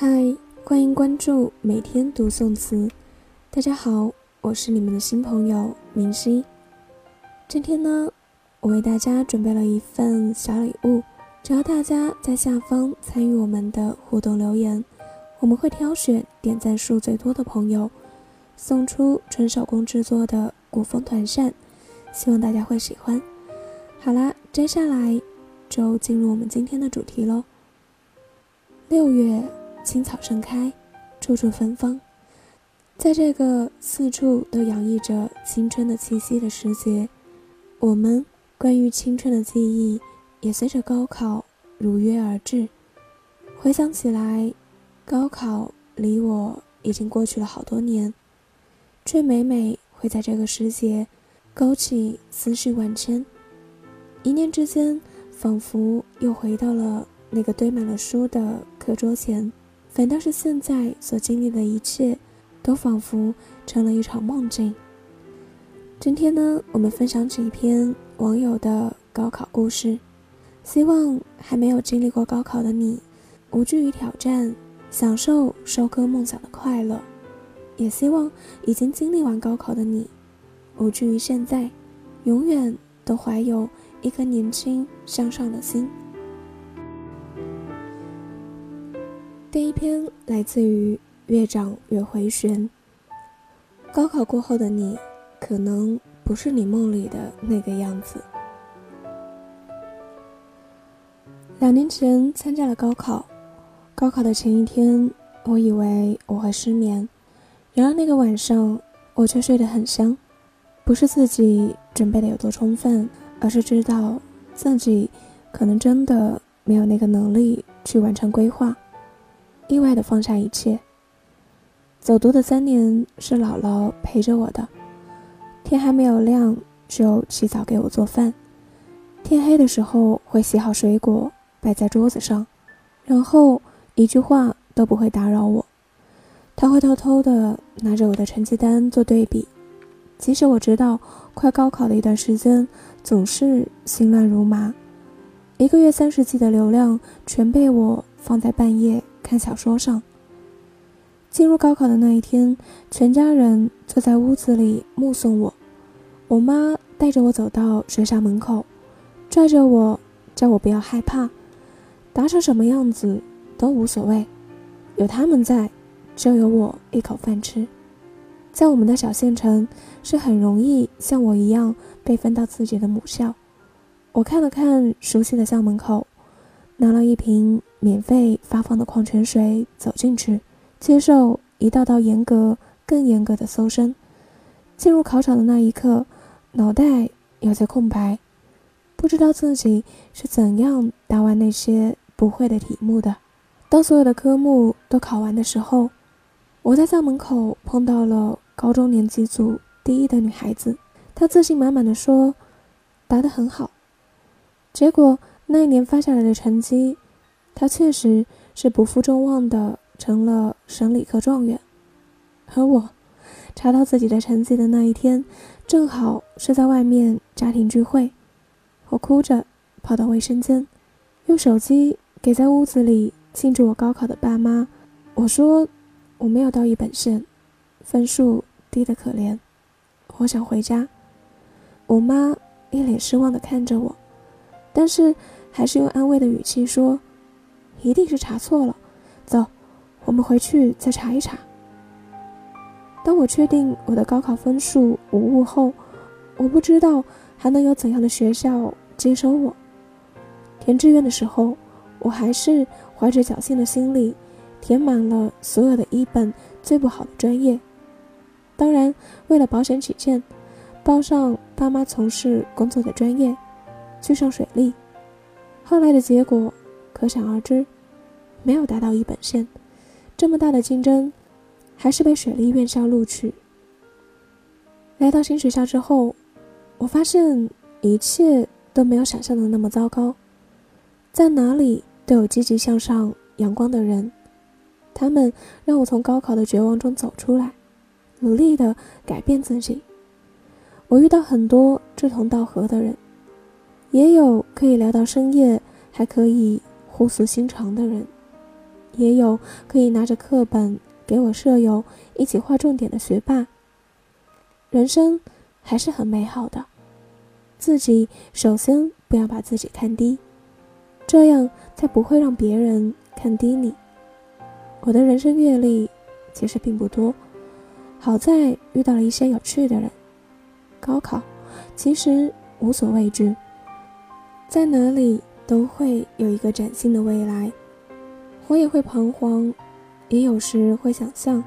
嗨，欢迎关注每天读宋词。大家好，我是你们的新朋友明熙。今天呢，我为大家准备了一份小礼物，只要大家在下方参与我们的互动留言，我们会挑选点赞数最多的朋友，送出纯手工制作的古风团扇，希望大家会喜欢。好啦，接下来就进入我们今天的主题喽。六月。青草盛开，处处芬芳。在这个四处都洋溢着青春的气息的时节，我们关于青春的记忆也随着高考如约而至。回想起来，高考离我已经过去了好多年，却每每会在这个时节勾起思绪万千。一念之间，仿佛又回到了那个堆满了书的课桌前。反倒是现在所经历的一切，都仿佛成了一场梦境。今天呢，我们分享几篇网友的高考故事，希望还没有经历过高考的你，无惧于挑战，享受收割梦想的快乐；也希望已经经历完高考的你，无惧于现在，永远都怀有一颗年轻向上的心。篇来自于越长越回旋。高考过后的你，可能不是你梦里的那个样子。两年前参加了高考，高考的前一天，我以为我会失眠，然而那个晚上，我却睡得很香。不是自己准备的有多充分，而是知道自己可能真的没有那个能力去完成规划。意外的放下一切。走读的三年是姥姥陪着我的，天还没有亮就起早给我做饭，天黑的时候会洗好水果摆在桌子上，然后一句话都不会打扰我。他会偷偷的拿着我的成绩单做对比，即使我知道快高考的一段时间总是心乱如麻，一个月三十 G 的流量全被我放在半夜。看小说上。进入高考的那一天，全家人坐在屋子里目送我。我妈带着我走到学校门口，拽着我，叫我不要害怕，打成什么样子都无所谓，有他们在，就有我一口饭吃。在我们的小县城，是很容易像我一样被分到自己的母校。我看了看熟悉的校门口。拿了一瓶免费发放的矿泉水，走进去，接受一道道严格、更严格的搜身。进入考场的那一刻，脑袋有些空白，不知道自己是怎样答完那些不会的题目的。当所有的科目都考完的时候，我在校门口碰到了高中年级组第一的女孩子，她自信满满的说：“答得很好。”结果。那一年发下来的成绩，他确实是不负众望的成了省理科状元，而我查到自己的成绩的那一天，正好是在外面家庭聚会，我哭着跑到卫生间，用手机给在屋子里庆祝我高考的爸妈，我说我没有到一本线，分数低得可怜，我想回家。我妈一脸失望的看着我，但是。还是用安慰的语气说：“一定是查错了，走，我们回去再查一查。”当我确定我的高考分数无误后，我不知道还能有怎样的学校接收我。填志愿的时候，我还是怀着侥幸的心理，填满了所有的一本最不好的专业。当然，为了保险起见，报上爸妈从事工作的专业，去上水利。后来的结果可想而知，没有达到一本线，这么大的竞争，还是被水利院校录取。来到新学校之后，我发现一切都没有想象的那么糟糕，在哪里都有积极向上、阳光的人，他们让我从高考的绝望中走出来，努力的改变自己。我遇到很多志同道合的人。也有可以聊到深夜，还可以互诉心肠的人，也有可以拿着课本给我舍友一起画重点的学霸。人生还是很美好的，自己首先不要把自己看低，这样才不会让别人看低你。我的人生阅历其实并不多，好在遇到了一些有趣的人。高考其实无所畏惧，在哪里都会有一个崭新的未来。我也会彷徨，也有时会想象，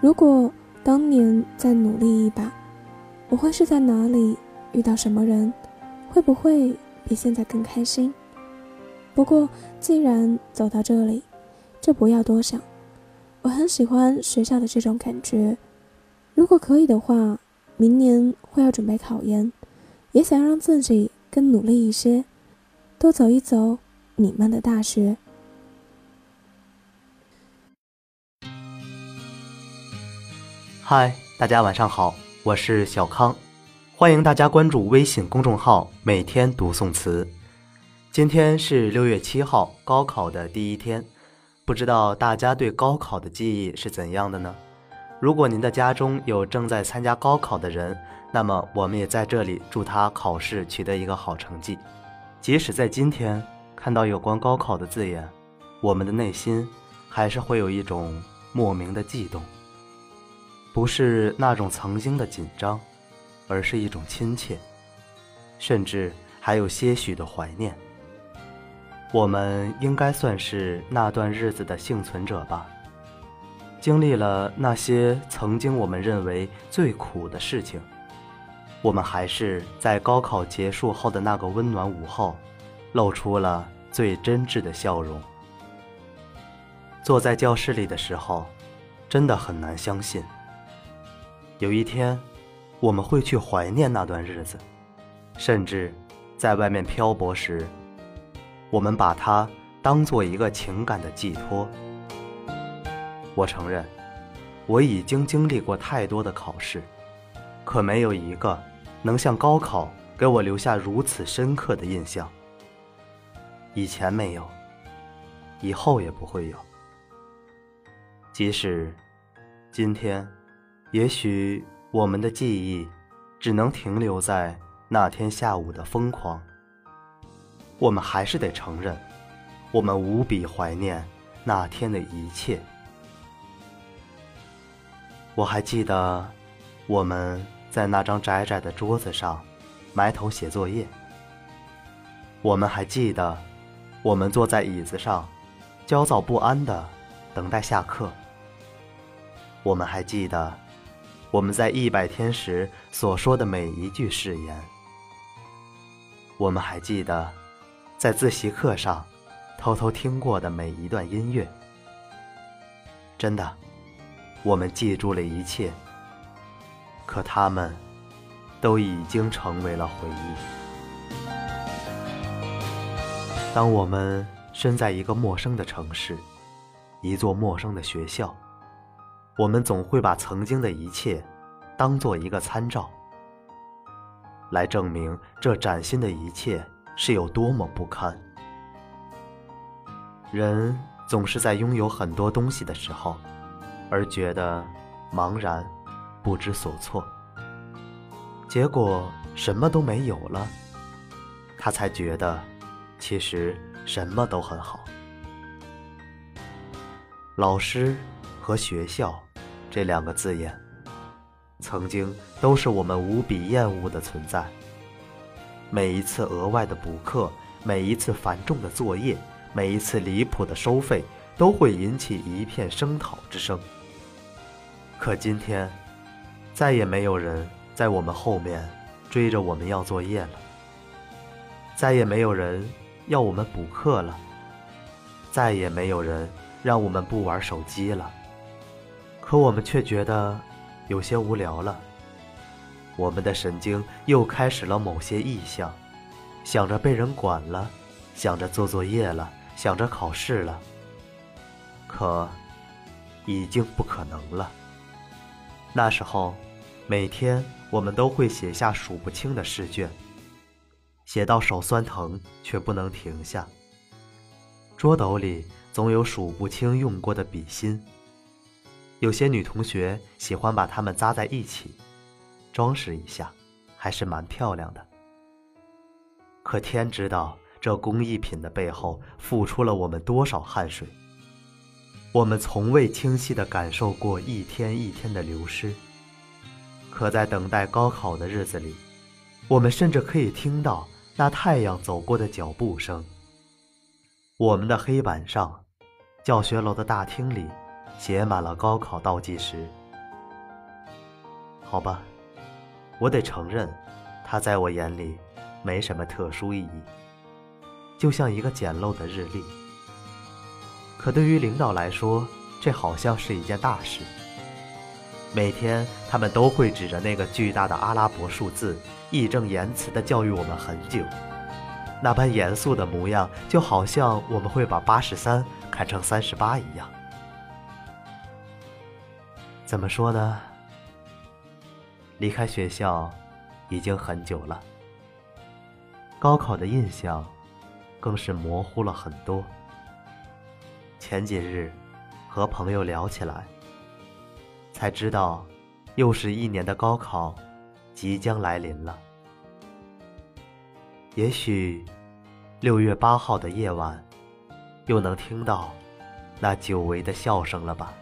如果当年再努力一把，我会是在哪里遇到什么人，会不会比现在更开心？不过既然走到这里，就不要多想。我很喜欢学校的这种感觉，如果可以的话，明年会要准备考研，也想让自己更努力一些，多走一走你们的大学。嗨，大家晚上好，我是小康，欢迎大家关注微信公众号“每天读宋词”。今天是六月七号，高考的第一天，不知道大家对高考的记忆是怎样的呢？如果您的家中有正在参加高考的人，那么我们也在这里祝他考试取得一个好成绩。即使在今天看到有关高考的字眼，我们的内心还是会有一种莫名的悸动。不是那种曾经的紧张，而是一种亲切，甚至还有些许的怀念。我们应该算是那段日子的幸存者吧。经历了那些曾经我们认为最苦的事情，我们还是在高考结束后的那个温暖午后，露出了最真挚的笑容。坐在教室里的时候，真的很难相信。有一天，我们会去怀念那段日子，甚至在外面漂泊时，我们把它当做一个情感的寄托。我承认，我已经经历过太多的考试，可没有一个能像高考给我留下如此深刻的印象。以前没有，以后也不会有。即使今天。也许我们的记忆只能停留在那天下午的疯狂。我们还是得承认，我们无比怀念那天的一切。我还记得我们在那张窄窄的桌子上埋头写作业。我们还记得我们坐在椅子上焦躁不安的等待下课。我们还记得。我们在一百天时所说的每一句誓言，我们还记得，在自习课上偷偷听过的每一段音乐。真的，我们记住了一切，可他们都已经成为了回忆。当我们身在一个陌生的城市，一座陌生的学校。我们总会把曾经的一切当做一个参照，来证明这崭新的一切是有多么不堪。人总是在拥有很多东西的时候，而觉得茫然、不知所措。结果什么都没有了，他才觉得其实什么都很好。老师和学校。这两个字眼，曾经都是我们无比厌恶的存在。每一次额外的补课，每一次繁重的作业，每一次离谱的收费，都会引起一片声讨之声。可今天，再也没有人在我们后面追着我们要作业了，再也没有人要我们补课了，再也没有人让我们不玩手机了。可我们却觉得有些无聊了，我们的神经又开始了某些异向，想着被人管了，想着做作业了，想着考试了。可已经不可能了。那时候，每天我们都会写下数不清的试卷，写到手酸疼却不能停下。桌斗里总有数不清用过的笔芯。有些女同学喜欢把它们扎在一起，装饰一下，还是蛮漂亮的。可天知道，这工艺品的背后付出了我们多少汗水。我们从未清晰地感受过一天一天的流失。可在等待高考的日子里，我们甚至可以听到那太阳走过的脚步声。我们的黑板上，教学楼的大厅里。写满了高考倒计时。好吧，我得承认，它在我眼里没什么特殊意义，就像一个简陋的日历。可对于领导来说，这好像是一件大事。每天，他们都会指着那个巨大的阿拉伯数字，义正言辞地教育我们很久，那般严肃的模样，就好像我们会把八十三看成三十八一样。怎么说呢？离开学校已经很久了，高考的印象更是模糊了很多。前几日和朋友聊起来，才知道又是一年的高考即将来临了。也许六月八号的夜晚，又能听到那久违的笑声了吧。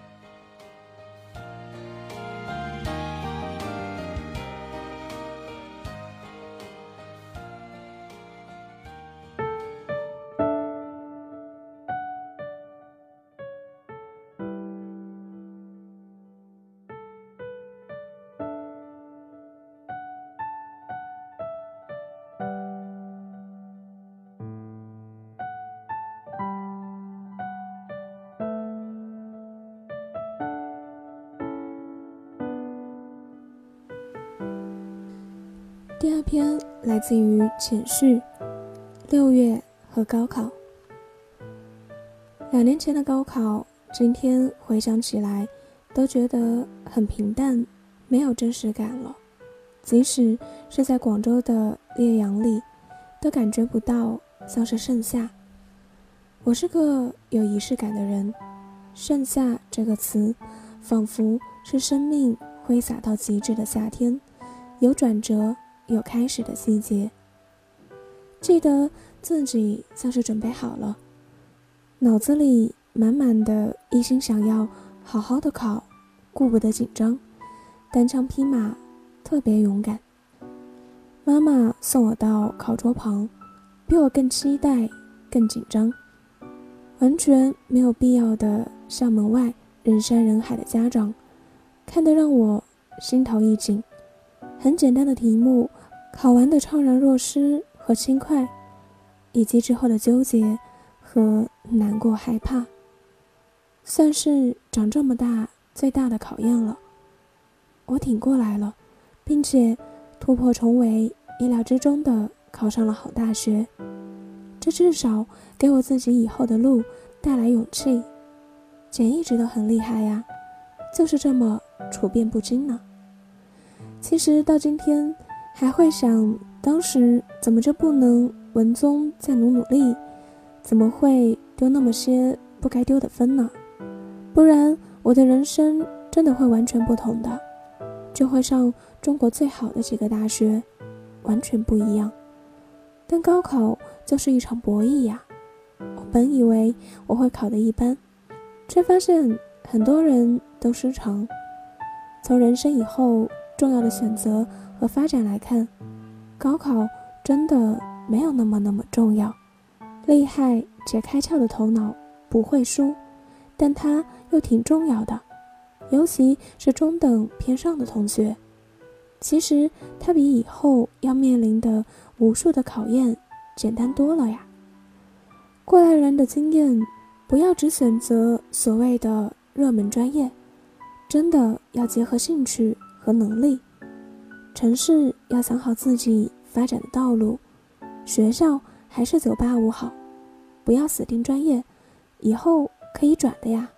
第二篇来自于浅旭，六月和高考。两年前的高考，今天回想起来，都觉得很平淡，没有真实感了。即使是在广州的烈阳里，都感觉不到像是盛夏。我是个有仪式感的人，盛夏这个词，仿佛是生命挥洒到极致的夏天，有转折。有开始的细节，记得自己像是准备好了，脑子里满满的一心想要好好的考，顾不得紧张，单枪匹马，特别勇敢。妈妈送我到考桌旁，比我更期待，更紧张，完全没有必要的校门外人山人海的家长，看得让我心头一紧。很简单的题目，考完的怅然若失和轻快，以及之后的纠结和难过害怕，算是长这么大最大的考验了。我挺过来了，并且突破重围，意料之中的考上了好大学，这至少给我自己以后的路带来勇气。姐一直都很厉害呀，就是这么处变不惊呢。其实到今天，还会想当时怎么就不能文综再努努力？怎么会丢那么些不该丢的分呢？不然我的人生真的会完全不同的，就会上中国最好的几个大学，完全不一样。但高考就是一场博弈呀！我本以为我会考得一般，却发现很多人都失常。从人生以后。重要的选择和发展来看，高考真的没有那么那么重要。厉害且开窍的头脑不会输，但它又挺重要的，尤其是中等偏上的同学。其实它比以后要面临的无数的考验简单多了呀。过来人的经验，不要只选择所谓的热门专业，真的要结合兴趣。和能力，城市要想好自己发展的道路，学校还是九八五好，不要死盯专业，以后可以转的呀。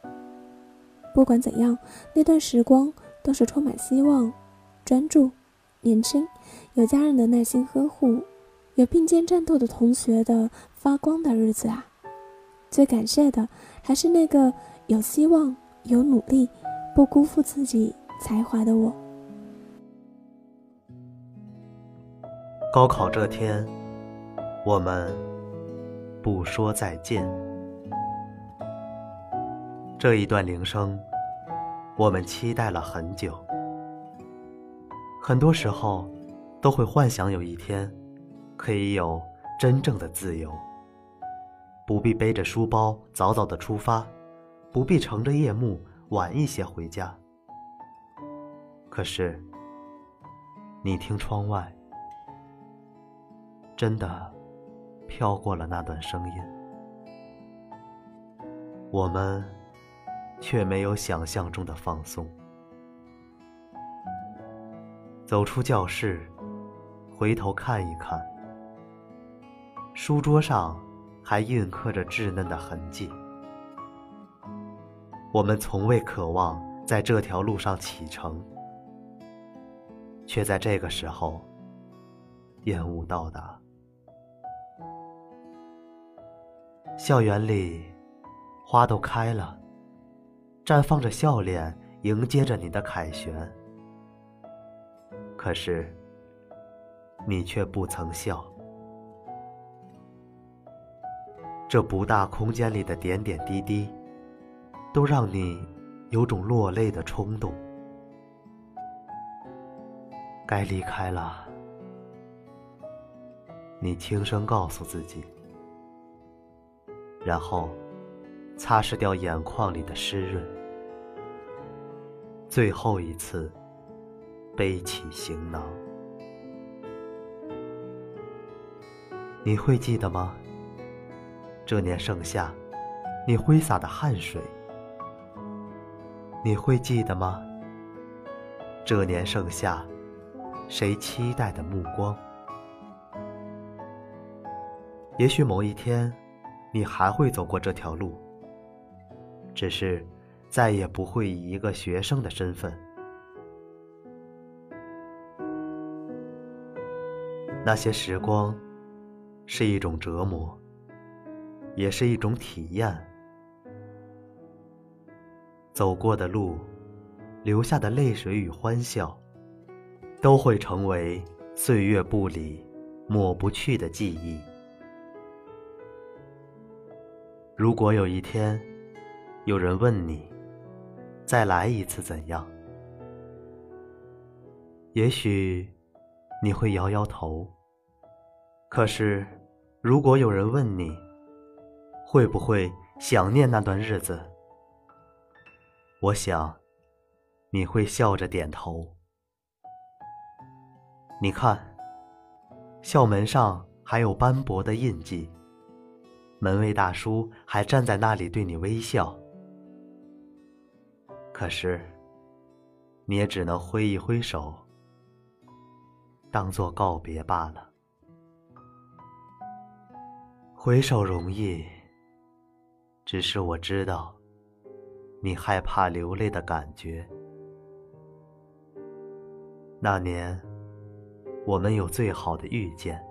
不管怎样，那段时光都是充满希望、专注、年轻，有家人的耐心呵护，有并肩战斗的同学的发光的日子啊。最感谢的还是那个有希望、有努力、不辜负自己才华的我。高考这天，我们不说再见。这一段铃声，我们期待了很久。很多时候，都会幻想有一天，可以有真正的自由，不必背着书包早早的出发，不必乘着夜幕晚一些回家。可是，你听窗外。真的飘过了那段声音，我们却没有想象中的放松。走出教室，回头看一看，书桌上还印刻着稚嫩的痕迹。我们从未渴望在这条路上启程，却在这个时候厌恶到达。校园里，花都开了，绽放着笑脸，迎接着你的凯旋。可是，你却不曾笑。这不大空间里的点点滴滴，都让你有种落泪的冲动。该离开了，你轻声告诉自己。然后，擦拭掉眼眶里的湿润，最后一次，背起行囊。你会记得吗？这年盛夏，你挥洒的汗水。你会记得吗？这年盛夏，谁期待的目光？也许某一天。你还会走过这条路，只是再也不会以一个学生的身份。那些时光是一种折磨，也是一种体验。走过的路，留下的泪水与欢笑，都会成为岁月不离抹不去的记忆。如果有一天，有人问你，再来一次怎样？也许你会摇摇头。可是，如果有人问你，会不会想念那段日子？我想，你会笑着点头。你看，校门上还有斑驳的印记。门卫大叔还站在那里对你微笑，可是，你也只能挥一挥手，当做告别罢了。回首容易，只是我知道，你害怕流泪的感觉。那年，我们有最好的遇见，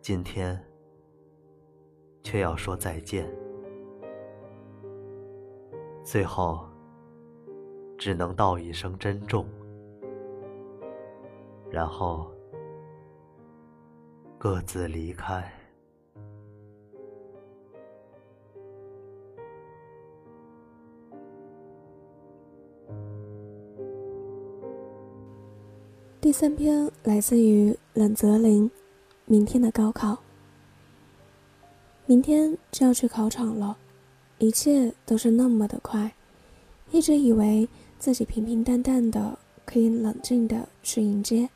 今天。却要说再见，最后只能道一声珍重，然后各自离开。第三篇来自于冷泽林，《明天的高考》。明天就要去考场了，一切都是那么的快。一直以为自己平平淡淡的可以冷静的去迎接，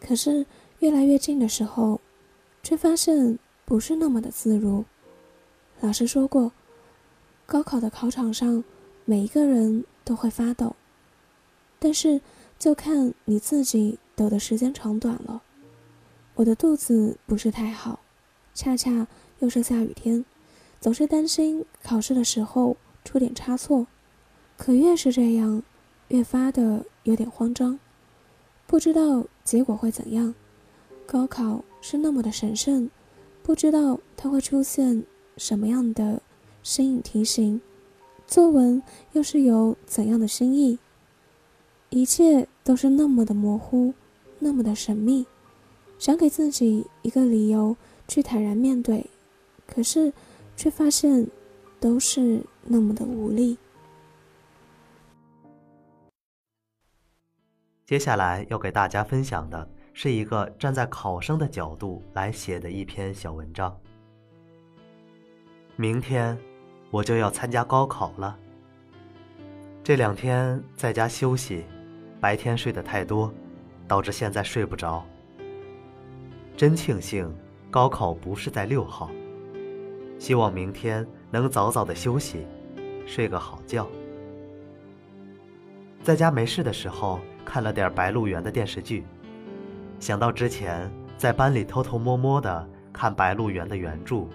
可是越来越近的时候，却发现不是那么的自如。老师说过，高考的考场上每一个人都会发抖，但是就看你自己抖的时间长短了。我的肚子不是太好，恰恰。又是下雨天，总是担心考试的时候出点差错，可越是这样，越发的有点慌张，不知道结果会怎样。高考是那么的神圣，不知道它会出现什么样的身影提醒，作文又是有怎样的深意，一切都是那么的模糊，那么的神秘。想给自己一个理由去坦然面对，可是却发现都是那么的无力。接下来要给大家分享的是一个站在考生的角度来写的一篇小文章。明天我就要参加高考了，这两天在家休息，白天睡得太多，导致现在睡不着。真庆幸高考不是在六号，希望明天能早早的休息，睡个好觉。在家没事的时候。看了点《白鹿原》的电视剧，想到之前在班里偷偷摸摸的看《白鹿原》的原著，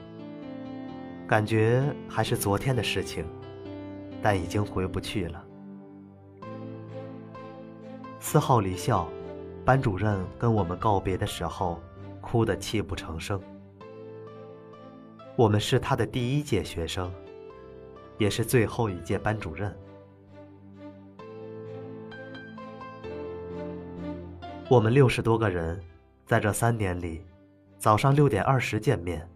感觉还是昨天的事情，但已经回不去了。四号离校，班主任跟我们告别的时候，哭得泣不成声。我们是他的第一届学生，也是最后一届班主任。我们六十多个人，在这三年里，早上六点二十见面，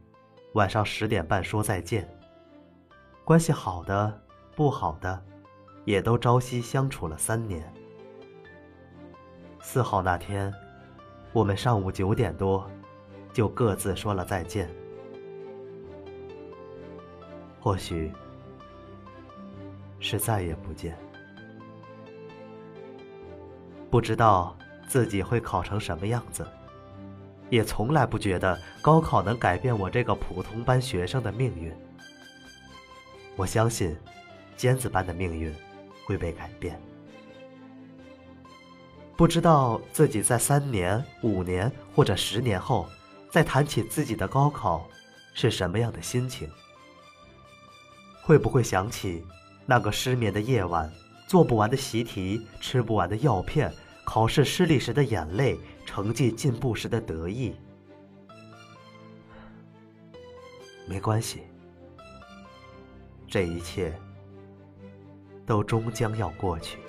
晚上十点半说再见。关系好的、不好的，也都朝夕相处了三年。四号那天，我们上午九点多，就各自说了再见。或许是再也不见，不知道。自己会考成什么样子，也从来不觉得高考能改变我这个普通班学生的命运。我相信，尖子班的命运会被改变。不知道自己在三年、五年或者十年后，再谈起自己的高考，是什么样的心情？会不会想起那个失眠的夜晚，做不完的习题，吃不完的药片？考试失利时的眼泪，成绩进步时的得意，没关系，这一切都终将要过去。